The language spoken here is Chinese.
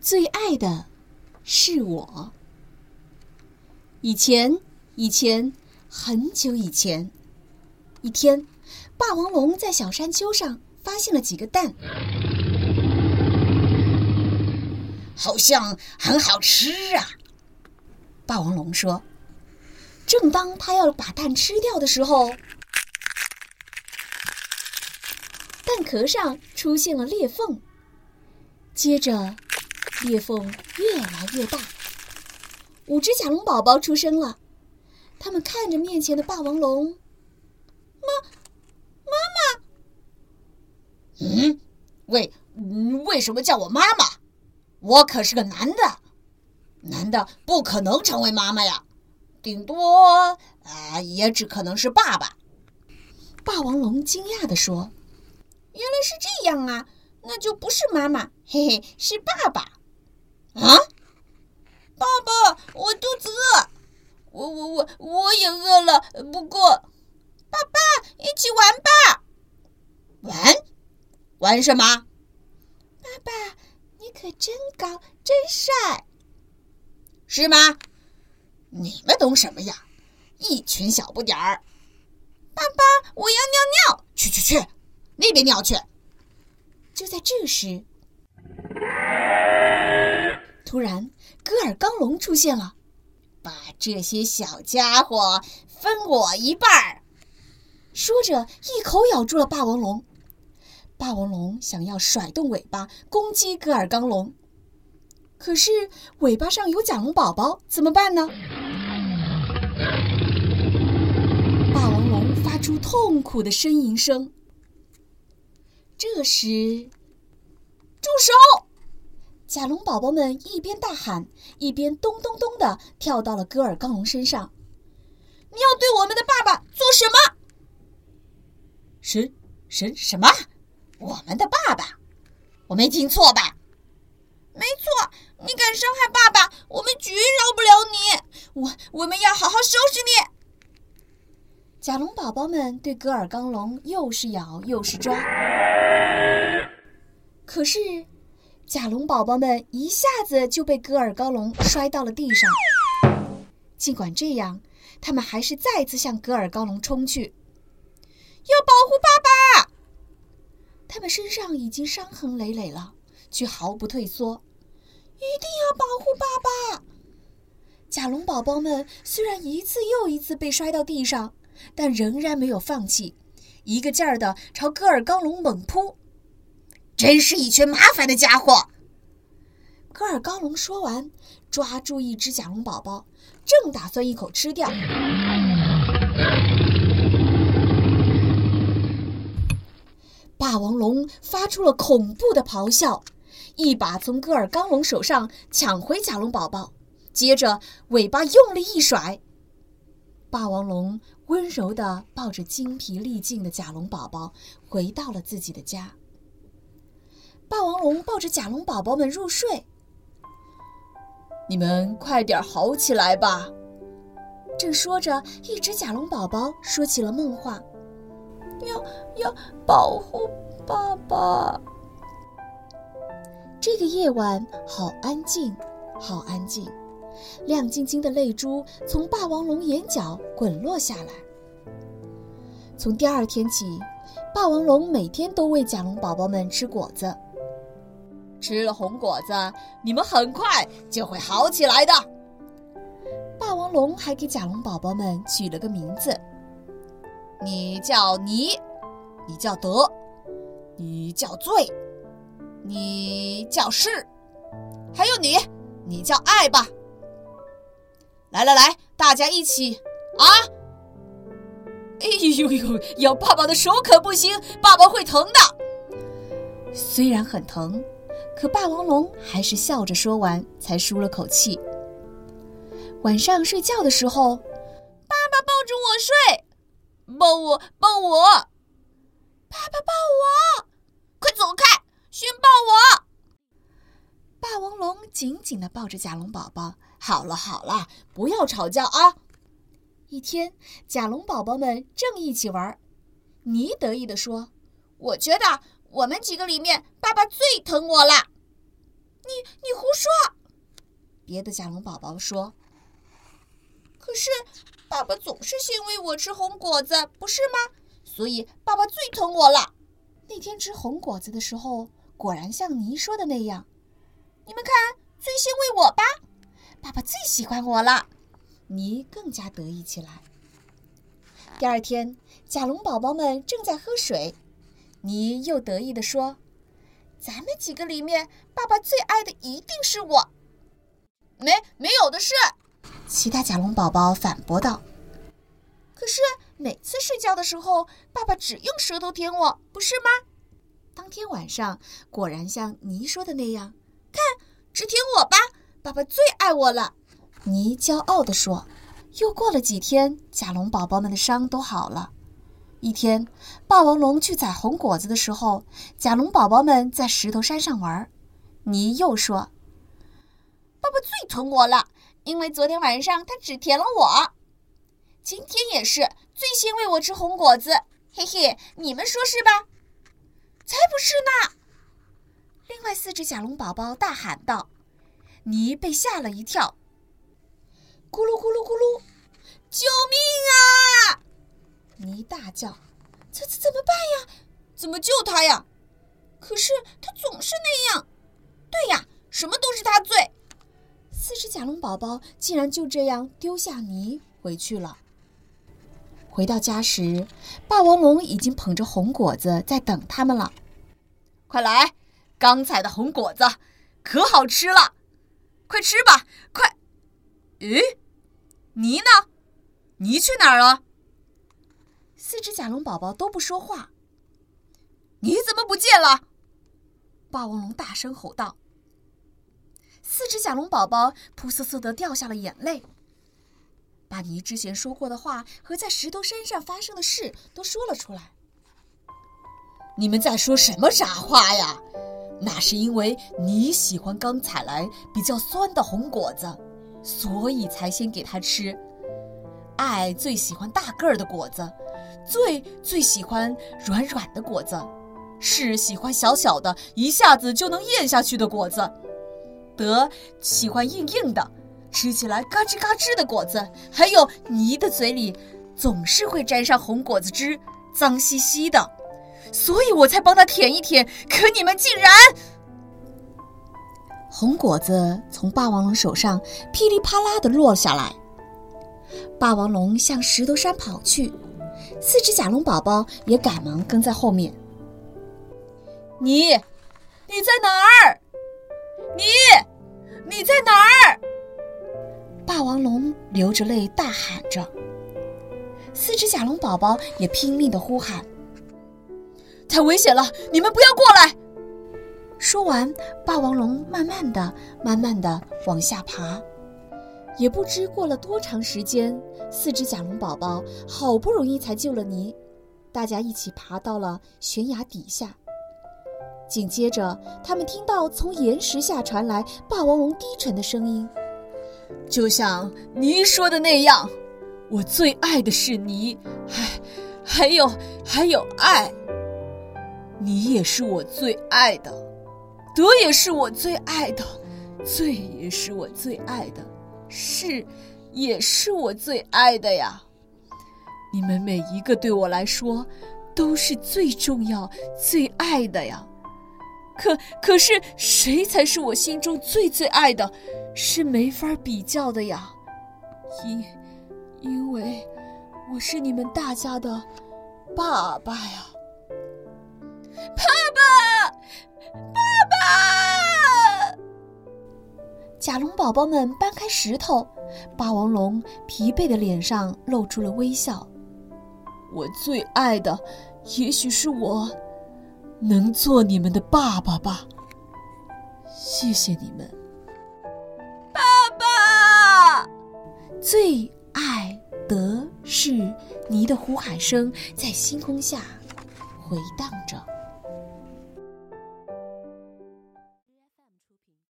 最爱的是我。以前，以前，很久以前，一天，霸王龙在小山丘上发现了几个蛋，好像很好吃啊。霸王龙说。正当他要把蛋吃掉的时候，蛋壳上出现了裂缝，接着裂缝越来越大，五只甲龙宝宝出生了。他们看着面前的霸王龙，妈，妈妈，嗯，为为什么叫我妈妈？我可是个男的，男的不可能成为妈妈呀。顶多啊，也只可能是爸爸。霸王龙惊讶地说：“原来是这样啊，那就不是妈妈，嘿嘿，是爸爸。”啊，爸爸，我肚子饿，我我我我也饿了。不过，爸爸，一起玩吧。玩？玩什么？爸爸，你可真高，真帅，是吗？你们懂什么呀？一群小不点儿！爸爸，我要尿尿。去去去，那边尿去。就在这时，突然，戈尔冈龙出现了，把这些小家伙分我一半儿。说着，一口咬住了霸王龙。霸王龙想要甩动尾巴攻击戈尔冈龙，可是尾巴上有甲龙宝宝，怎么办呢？霸王龙发出痛苦的呻吟声。这时，住手！甲龙宝宝们一边大喊，一边咚咚咚的跳到了戈尔刚龙身上。你要对我们的爸爸做什么？什什什么？我们的爸爸？我没听错吧？没错，你敢伤害爸爸，我们绝饶不了你！我我们要好好收拾你！甲龙宝宝们对戈尔刚龙又是咬又是抓，可是甲龙宝宝们一下子就被戈尔高龙摔到了地上。尽管这样，他们还是再次向戈尔高龙冲去，要保护爸爸。他们身上已经伤痕累累了，却毫不退缩，一定要保护爸爸。甲龙宝宝们虽然一次又一次被摔到地上。但仍然没有放弃，一个劲儿的朝戈尔高龙猛扑。真是一群麻烦的家伙！戈尔高龙说完，抓住一只甲龙宝宝，正打算一口吃掉。霸王龙发出了恐怖的咆哮，一把从戈尔冈龙手上抢回甲龙宝宝，接着尾巴用力一甩。霸王龙温柔地抱着精疲力尽的甲龙宝宝回到了自己的家。霸王龙抱着甲龙宝宝们入睡。你们快点好起来吧！正说着，一只甲龙宝宝说起了梦话：“要要保护爸爸。”这个夜晚好安静，好安静。亮晶晶的泪珠从霸王龙眼角滚落下来。从第二天起，霸王龙每天都喂甲龙宝宝们吃果子。吃了红果子，你们很快就会好起来的。霸王龙还给甲龙宝宝们取了个名字：你叫尼，你叫德，你叫醉，你叫是，还有你，你叫爱吧。来来来，大家一起啊！哎呦呦，咬爸爸的手可不行，爸爸会疼的。虽然很疼，可霸王龙还是笑着说完，才舒了口气。晚上睡觉的时候，爸爸抱着我睡，抱我，抱我，爸爸抱我，快走开，先抱我。霸王龙紧紧地抱着甲龙宝宝。好了好了，不要吵架啊！一天，甲龙宝宝们正一起玩，尼得意地说：“我觉得我们几个里面，爸爸最疼我了。”你你胡说！别的甲龙宝宝说。可是爸爸总是先喂我吃红果子，不是吗？所以爸爸最疼我了。那天吃红果子的时候，果然像你说的那样。你们看，最先喂我吧，爸爸最喜欢我了。你更加得意起来。第二天，甲龙宝宝们正在喝水，你又得意地说：“咱们几个里面，爸爸最爱的一定是我。”没没有的事。其他甲龙宝宝反驳道：“可是每次睡觉的时候，爸爸只用舌头舔我，不是吗？”当天晚上，果然像你说的那样，看，只舔我吧，爸爸最爱我了。你骄傲地说。又过了几天，甲龙宝宝们的伤都好了。一天，霸王龙去采红果子的时候，甲龙宝宝们在石头山上玩。你又说：“爸爸最疼我了，因为昨天晚上他只舔了我，今天也是最先喂我吃红果子。”嘿嘿，你们说是吧？才不是呢！另外四只甲龙宝宝大喊道：“你被吓了一跳。”咕噜咕噜咕噜！救命啊！你大叫：“这这怎么办呀？怎么救他呀？可是他总是那样。对呀，什么都是他罪。”四只甲龙宝宝竟然就这样丢下泥回去了。回到家时，霸王龙已经捧着红果子在等他们了。快来，刚采的红果子可好吃了，快吃吧，快！咦？泥呢？泥去哪儿了？四只甲龙宝宝都不说话。你怎么不见了？霸王龙大声吼道。四只甲龙宝宝扑簌簌的掉下了眼泪，把你之前说过的话和在石头山上发生的事都说了出来。你们在说什么傻话呀？那是因为你喜欢刚采来比较酸的红果子。所以才先给它吃。爱最喜欢大个儿的果子，最最喜欢软软的果子，是喜欢小小的，一下子就能咽下去的果子。德喜欢硬硬的，吃起来嘎吱嘎吱的果子。还有泥的嘴里总是会沾上红果子汁，脏兮兮的，所以我才帮他舔一舔。可你们竟然……红果子从霸王龙手上噼里啪啦的落下来，霸王龙向石头山跑去，四只甲龙宝宝也赶忙跟在后面。你，你在哪儿？你，你在哪儿？霸王龙流着泪大喊着，四只甲龙宝宝也拼命的呼喊：“太危险了，你们不要过来！”说完，霸王龙慢慢的、慢慢的往下爬，也不知过了多长时间，四只甲龙宝宝好不容易才救了泥，大家一起爬到了悬崖底下。紧接着，他们听到从岩石下传来霸王龙低沉的声音：“就像泥说的那样，我最爱的是你，还还有还有爱，你也是我最爱的。”德也是我最爱的，罪也是我最爱的，是，也是我最爱的呀。你们每一个对我来说，都是最重要、最爱的呀。可可是，谁才是我心中最最爱的？是没法比较的呀。因，因为我是你们大家的爸爸呀。爸爸，爸。甲龙宝宝们搬开石头，霸王龙疲惫的脸上露出了微笑。我最爱的，也许是我能做你们的爸爸吧。谢谢你们，爸爸！最爱的是你的呼喊声在星空下回荡着。